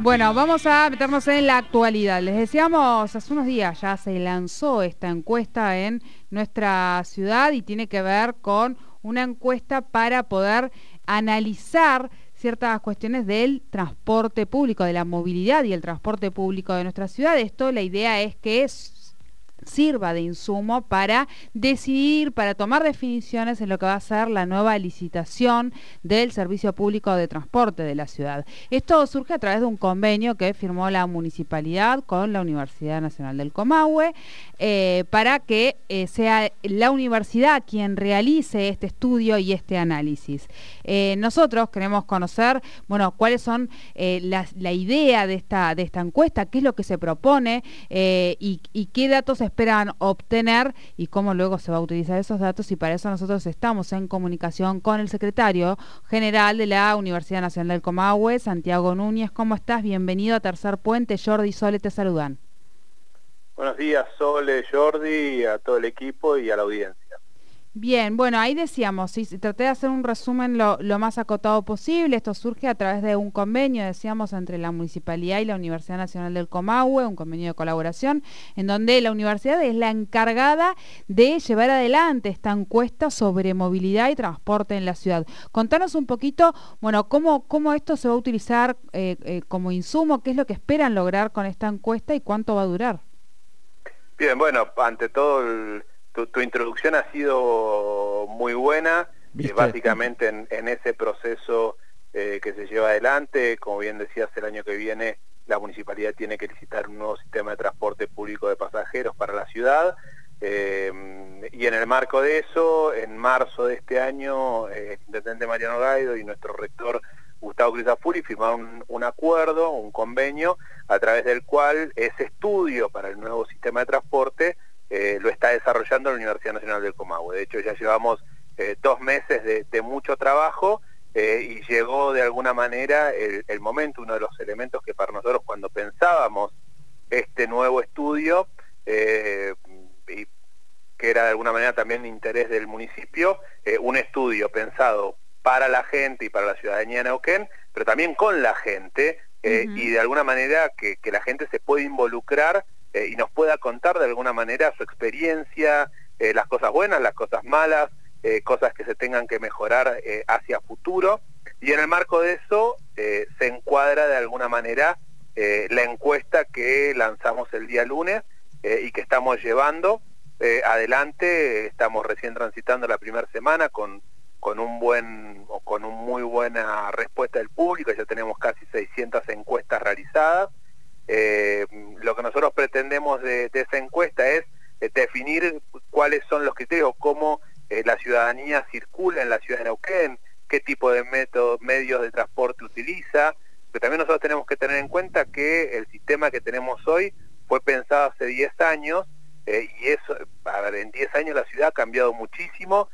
Bueno, vamos a meternos en la actualidad. Les decíamos, hace unos días ya se lanzó esta encuesta en nuestra ciudad y tiene que ver con una encuesta para poder analizar ciertas cuestiones del transporte público, de la movilidad y el transporte público de nuestra ciudad. Esto, la idea es que es sirva de insumo para decidir, para tomar definiciones en lo que va a ser la nueva licitación del servicio público de transporte de la ciudad. Esto surge a través de un convenio que firmó la municipalidad con la Universidad Nacional del Comahue eh, para que eh, sea la universidad quien realice este estudio y este análisis. Eh, nosotros queremos conocer, bueno, cuáles son la idea de esta, de esta encuesta, qué es lo que se propone y, y qué datos esperan obtener y cómo luego se va a utilizar esos datos y para eso nosotros estamos en comunicación con el secretario general de la Universidad Nacional del Comahue, Santiago Núñez. ¿Cómo estás? Bienvenido a Tercer Puente. Jordi y Sole te saludan. Buenos días, Sole, Jordi, a todo el equipo y a la audiencia. Bien, bueno, ahí decíamos, sí, traté de hacer un resumen lo, más acotado posible. Esto surge a través de un convenio, decíamos, entre la Municipalidad y la Universidad Nacional del Comahue, un convenio de colaboración, en donde la universidad es la encargada de llevar adelante esta encuesta sobre movilidad y transporte en la ciudad. Contanos un poquito, bueno, cómo, cómo esto se va a utilizar eh, eh, como insumo, qué es lo que esperan lograr con esta encuesta y cuánto va a durar. Bien, bueno, ante todo el tu, introducción ha sido muy buena, eh, básicamente en, ese proceso eh, que se lleva adelante, como bien decías, el año que viene la municipalidad tiene que licitar un nuevo sistema de transporte público de pasajeros para la ciudad. Eh, y en el marco de eso, en marzo de este año, el intendente Mariano Gaido y nuestro rector Gustavo Crisafuri firmaron un, acuerdo, un convenio, a través del cual ese estudio para el nuevo sistema de transporte eh, lo está desarrollando la Universidad Nacional del Comahue. De hecho, ya llevamos eh, dos meses de, mucho trabajo eh, y llegó de alguna manera el, momento, uno de los elementos que para nosotros cuando pensábamos este nuevo estudio, y que era de alguna manera también interés del municipio, un estudio pensado para la gente y para la ciudadanía de Neuquén, pero también con la gente, y de alguna manera que, que la gente se puede involucrar eh, y nos pueda contar de alguna manera su experiencia, eh, las cosas buenas, las cosas malas, eh, cosas que se tengan que mejorar hacia futuro. Y en el marco de eso se encuadra de alguna manera la encuesta que lanzamos el día lunes y que estamos llevando adelante. Estamos recién transitando la primera semana con con un buen con un muy buena respuesta del público, ya tenemos casi 600 encuestas realizadas eh, lo que nosotros pretendemos de, esa encuesta es eh, definir cuáles son los criterios, cómo eh, la ciudadanía circula en la ciudad de Neuquén, qué tipo de método, medios de transporte utiliza, pero también nosotros tenemos que tener en cuenta que el sistema que tenemos hoy fue pensado hace 10 años y eso, en 10 años la ciudad ha cambiado muchísimo,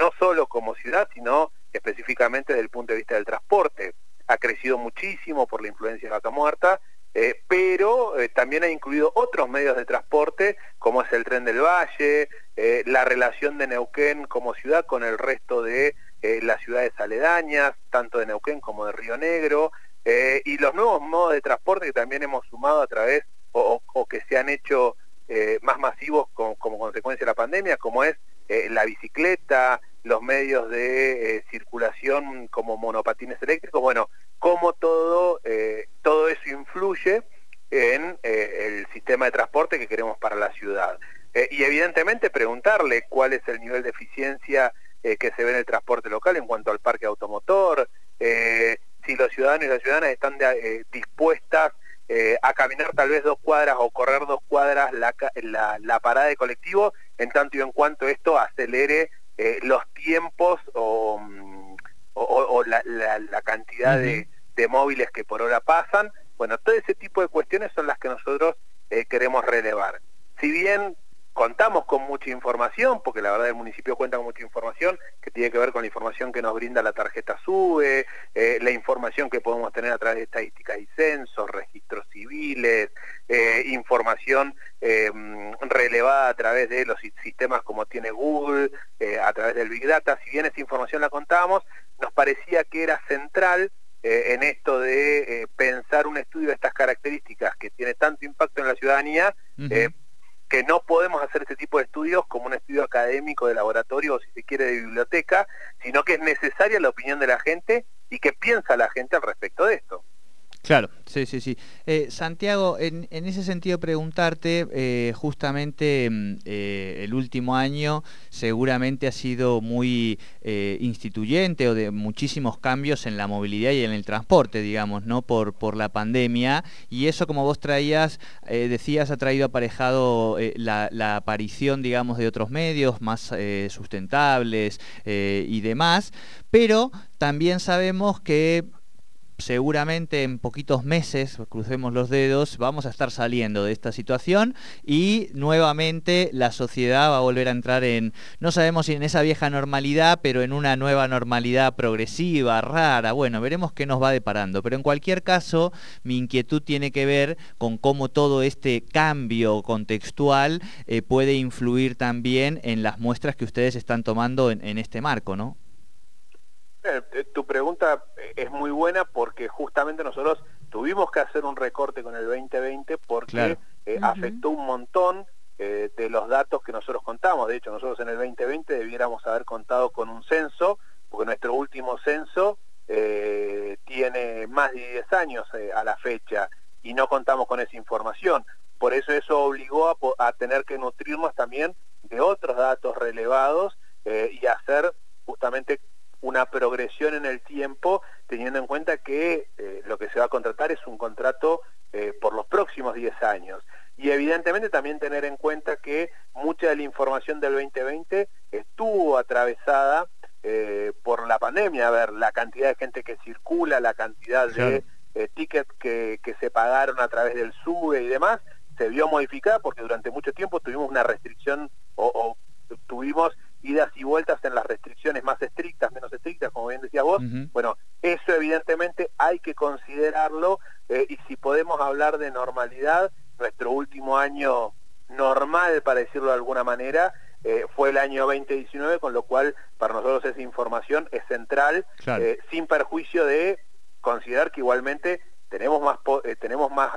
no solo como ciudad, sino específicamente desde el punto de vista del transporte. Ha crecido muchísimo por la influencia de Vaca Muerta eh, pero eh, también ha incluido otros medios de transporte, como es el tren del Valle, eh, la relación de Neuquén como ciudad con el resto de las ciudades aledañas, tanto de Neuquén como de Río Negro, y los nuevos modos de transporte que también hemos sumado a través o, que se han hecho más masivos como, consecuencia de la pandemia, como es la bicicleta, los medios de circulación como monopatines eléctricos, bueno, cómo todo, eh, todo eso influye en eh, el sistema de transporte que queremos para la ciudad. Eh, y evidentemente preguntarle cuál es el nivel de eficiencia que se ve en el transporte local en cuanto al parque automotor, si los ciudadanos y las ciudadanas están dispuestas a caminar tal vez dos cuadras o correr dos cuadras la, la, parada de colectivo, en tanto y en cuanto esto acelere los tiempos o... Mm, o, la, cantidad de, móviles que por hora pasan. Bueno, todo ese tipo de cuestiones son las que nosotros eh, queremos relevar. Si bien contamos con mucha información, porque la verdad el municipio cuenta con mucha información que tiene que ver con la información que nos brinda la tarjeta SUBE, eh, la información que podemos tener a través de estadísticas y censos, registros civiles, eh, información relevada a través de los sistemas como tiene Google, a través del Big Data, si bien esa información la contábamos, nos parecía que era central eh, en esto de pensar un estudio de estas características que tiene tanto impacto en la ciudadanía, que no podemos hacer este tipo de estudios como un estudio académico de laboratorio o si se quiere de biblioteca, sino que es necesaria la opinión de la gente y que piensa la gente al respecto de esto. Claro, sí, sí, sí. Eh, Santiago, en, ese sentido preguntarte, eh, justamente mm, eh, el último año seguramente ha sido muy instituyente o de muchísimos cambios en la movilidad y en el transporte, digamos, ¿no? Por, por la pandemia. Y eso, como vos traías, decías, ha traído aparejado la, la, aparición, digamos, de otros medios más sustentables y demás. Pero también sabemos que seguramente en poquitos meses, crucemos los dedos, vamos a estar saliendo de esta situación y nuevamente la sociedad va a volver a entrar en, no sabemos si en esa vieja normalidad, pero en una nueva normalidad progresiva, rara, bueno, veremos qué nos va deparando. Pero en cualquier caso, mi inquietud tiene que ver con cómo todo este cambio contextual eh, puede influir también en las muestras que ustedes están tomando en, en este marco, ¿no? Eh, eh, tu pregunta eh, es muy buena porque justamente nosotros tuvimos que hacer un recorte con el 2020 porque afectó un montón de los datos que nosotros contamos. De hecho, nosotros en el 2020 debiéramos haber contado con un censo, porque nuestro último censo tiene más de 10 años a la fecha y no contamos con esa información. Por eso eso obligó a, tener que nutrirnos también de otros datos relevados y hacer justamente una progresión en el tiempo, teniendo en cuenta que eh, lo que se va a contratar es un contrato eh, por los próximos 10 años. Y evidentemente también tener en cuenta que mucha de la información del 2020 estuvo atravesada eh, por la pandemia, a ver, la cantidad de gente que circula, la cantidad de tickets que, se pagaron a través del SUBE y demás, se vio modificada porque durante mucho tiempo tuvimos una restricción o tuvimos idas y vueltas en las restricciones más estrictas, menos estrictas, como bien decía vos. Bueno, eso evidentemente hay que considerarlo eh, y si podemos hablar de normalidad, nuestro último año normal, para decirlo de alguna manera, eh, fue el año 2019, con lo cual para nosotros esa información es central, eh, sin perjuicio de considerar que igualmente tenemos más, tenemos más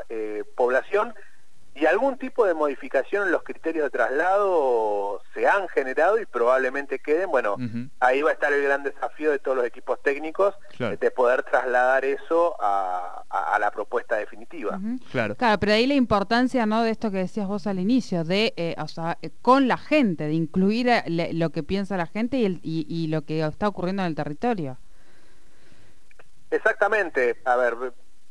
población, y algún tipo de modificación en los criterios de traslado se han generado y probablemente queden. Bueno, ahí va a estar el gran desafío de todos los equipos técnicos de poder trasladar eso a, la propuesta definitiva. Claro. Claro, pero ahí la importancia ¿no? de esto que decías vos al inicio, de eh, o sea, con la gente, de incluir eh, lo que piensa la gente y, el, y lo que está ocurriendo en el territorio. Exactamente. A ver,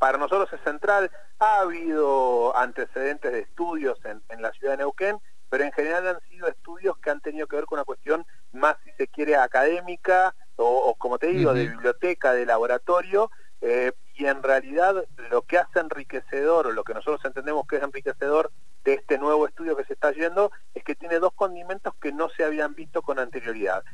para nosotros es central. Ha habido antecedentes de estudios en, la ciudad de Neuquén, pero en general han sido estudios que han tenido que ver con una cuestión más, si se quiere, académica o, como te digo, de biblioteca, de laboratorio, eh, y en realidad lo que hace enriquecedor, o lo que nosotros entendemos que es enriquecedor de este nuevo estudio que se está yendo, es que tiene dos condimentos que no se habían visto con anterioridad.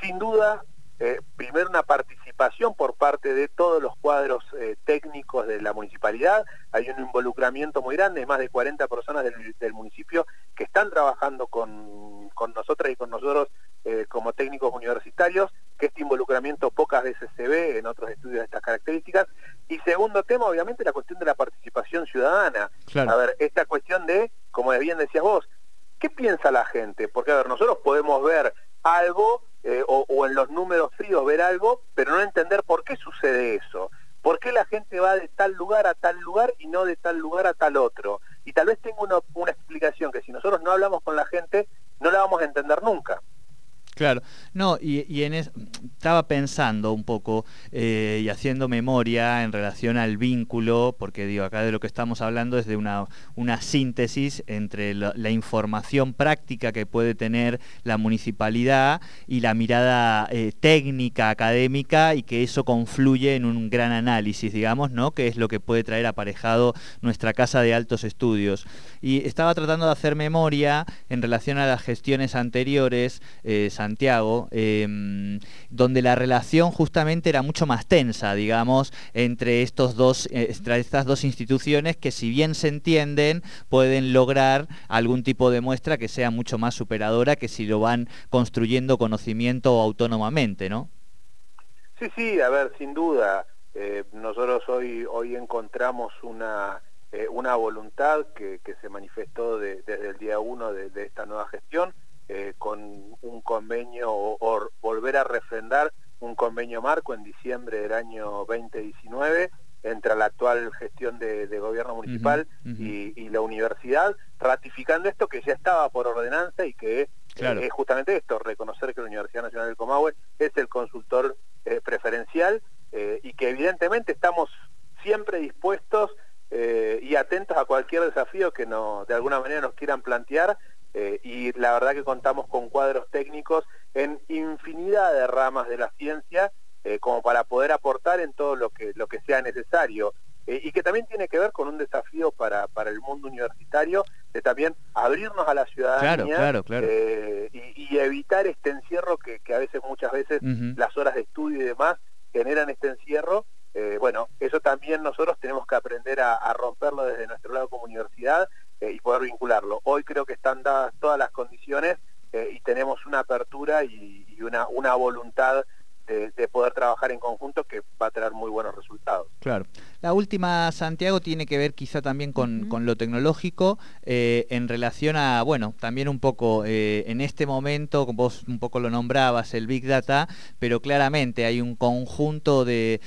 Sin duda, eh, primero una participación por parte de todos los cuadros eh, técnicos de la municipalidad, hay un involucramiento muy grande, más de 40 personas del, municipio que están trabajando con, con, nosotras y con nosotros eh, como técnicos universitarios, que este involucramiento pocas veces se ve en otros estudios de estas características. Y segundo tema, obviamente, la cuestión de la participación ciudadana. A ver, esta cuestión de, como bien decías vos, ¿qué piensa la gente? Porque, a ver, nosotros podemos ver algo eh, o, en los números fríos ver algo, pero no entender por qué sucede eso. ¿Por qué la gente va de tal lugar a tal lugar y no de tal lugar a tal otro? Y tal vez tengo una, una explicación que si nosotros no hablamos con la gente, no la vamos a entender nunca. Claro, no, y, en estaba pensando un poco eh, y haciendo memoria en relación al vínculo, porque digo, acá de lo que estamos hablando es de una, una síntesis entre la, información práctica que puede tener la municipalidad y la mirada eh, técnica, académica, y que eso confluye en un gran análisis, digamos, ¿no? Que es lo que puede traer aparejado nuestra casa de altos estudios. Y estaba tratando de hacer memoria en relación a las gestiones anteriores, eh, Santiago, em, donde la relación justamente era mucho más tensa, digamos, entre, estos dos, eh, estas dos instituciones que si bien se entienden, pueden lograr algún tipo de muestra que sea mucho más superadora que si lo van construyendo conocimiento autónomamente, ¿no? Sí, sí, a ver, sin duda. nosotros hoy, hoy encontramos una, una voluntad que, se manifestó desde el día uno de, esta nueva gestión, con un convenio o, volver a refrendar un convenio marco en diciembre del año 2019 entre la actual gestión de, gobierno municipal Y, la universidad, ratificando esto que ya estaba por ordenanza y que eh, es justamente esto, reconocer que la Universidad Nacional del Comahue es el consultor eh, preferencial eh, y que evidentemente estamos siempre dispuestos y atentos a cualquier desafío que no, de alguna manera nos quieran plantear y la verdad que contamos con cuadros técnicos en infinidad de ramas de la ciencia eh, como para poder aportar en todo lo que, lo que sea necesario. Eh, y que también tiene que ver con un desafío para, para el mundo universitario de también abrirnos a la ciudadanía eh, y, evitar este encierro que, a veces, muchas veces, las horas de estudio y demás generan este encierro. bueno, eso también nosotros tenemos que aprender a, romperlo desde nuestro lado como universidad y poder vincularlo. Hoy creo que están dadas todas las condiciones y tenemos una apertura y, una, una voluntad de, poder trabajar en conjunto que va a tener muy buenos resultados. Claro. La última, Santiago, tiene que ver quizá también con, lo tecnológico eh, en relación a, bueno, también un poco eh, en este momento, como vos un poco lo nombrabas, el Big Data, pero claramente hay un conjunto de,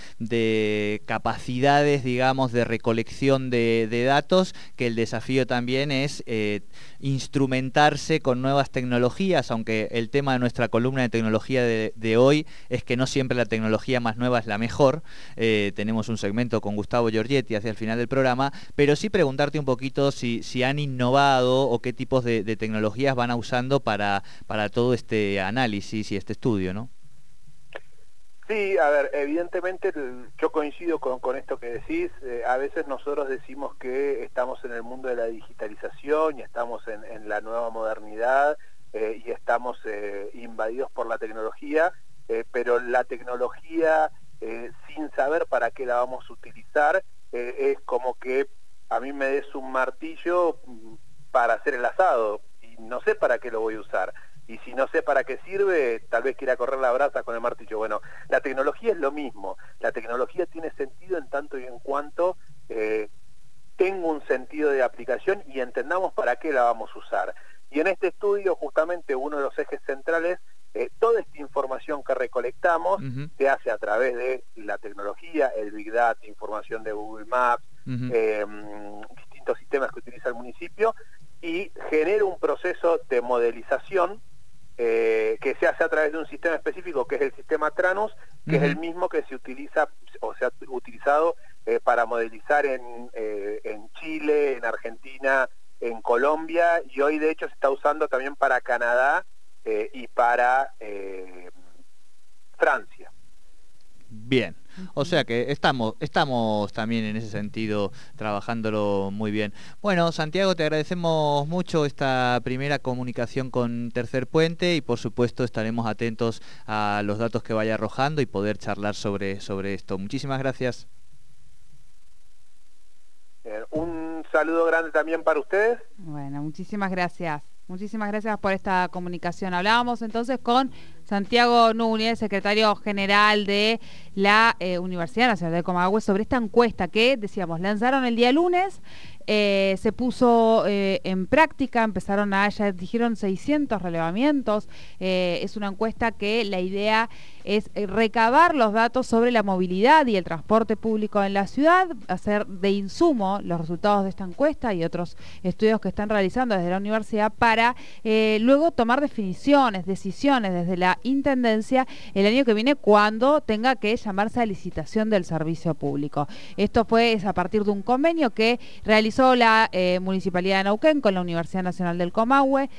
capacidades, digamos, de recolección de, datos, que el desafío también es eh, instrumentarse con nuevas tecnologías, aunque el tema de nuestra columna de tecnología de, de hoy es que no siempre la tecnología más nueva es la mejor. Tenemos un segmento con Gustavo Giorgetti hacia el final del programa, pero sí preguntarte un poquito si, si han innovado o qué tipos de, tecnologías van usando para, para todo este análisis y este estudio, ¿no? Sí, a ver, evidentemente yo coincido con, esto que decís. Eh, a veces nosotros decimos que estamos en el mundo de la digitalización y estamos en, la nueva modernidad eh, y estamos invadidos por la tecnología eh, pero la tecnología eh, sin saber para qué la vamos a utilizar eh, es como que a mí me des un martillo mm, para hacer el asado y no sé para qué lo voy a usar. Y si no sé para qué sirve, tal vez quiera correr la brasa con el martillo. Bueno, la tecnología es lo mismo. La tecnología tiene sentido en tanto y en cuanto tenga un sentido de aplicación y entendamos para qué la vamos a usar. Y en este estudio, justamente uno de los ejes centrales eh, toda esta información que recolectamos se hace a través de la tecnología, el Big Data, información de Google Maps, eh, distintos sistemas que utiliza el municipio y genera un proceso de modelización eh, que se hace a través de un sistema específico que es el sistema Tranus, que es el mismo que se utiliza o se ha utilizado para modelizar en, en Chile, en Argentina, en Colombia y hoy de hecho se está usando también para Canadá eh, y para eh, Francia. Bien, o sea que estamos, estamos también en ese sentido trabajándolo muy bien. Bueno, Santiago, te agradecemos mucho esta primera comunicación con Tercer Puente y por supuesto estaremos atentos a los datos que vaya arrojando y poder charlar sobre, sobre esto. Muchísimas gracias. un saludo grande también para ustedes. Bueno, muchísimas gracias. Muchísimas gracias por esta comunicación. Hablábamos entonces con Santiago Núñez, secretario general de la eh, Universidad Nacional de Comahue, sobre esta encuesta que, decíamos, lanzaron el día lunes, eh, se puso eh, en práctica, empezaron a, ya dijeron 600 relevamientos. es una encuesta que la idea es recabar los datos sobre la movilidad y el transporte público en la ciudad, hacer de insumo los resultados de esta encuesta y otros estudios que están realizando desde la universidad para luego tomar definiciones, decisiones desde la Intendencia el año que viene cuando tenga que llamarse a licitación del servicio público. Esto fue a partir de un convenio que realizó la eh, Municipalidad de Neuquén con la Universidad Nacional del Comahue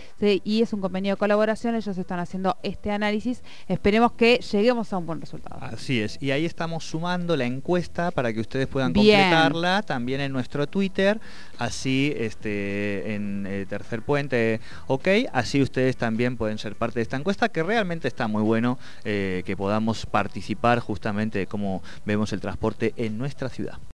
y es un convenio de colaboración, ellos están haciendo este análisis, esperemos que lleguemos a un buen resultado. Así es, y ahí estamos sumando la encuesta para que ustedes puedan completarla también en nuestro Twitter, así este en el tercer puente, ok, así ustedes también pueden ser parte de esta encuesta que realmente está muy bueno eh, que podamos participar justamente de cómo vemos el transporte en nuestra ciudad.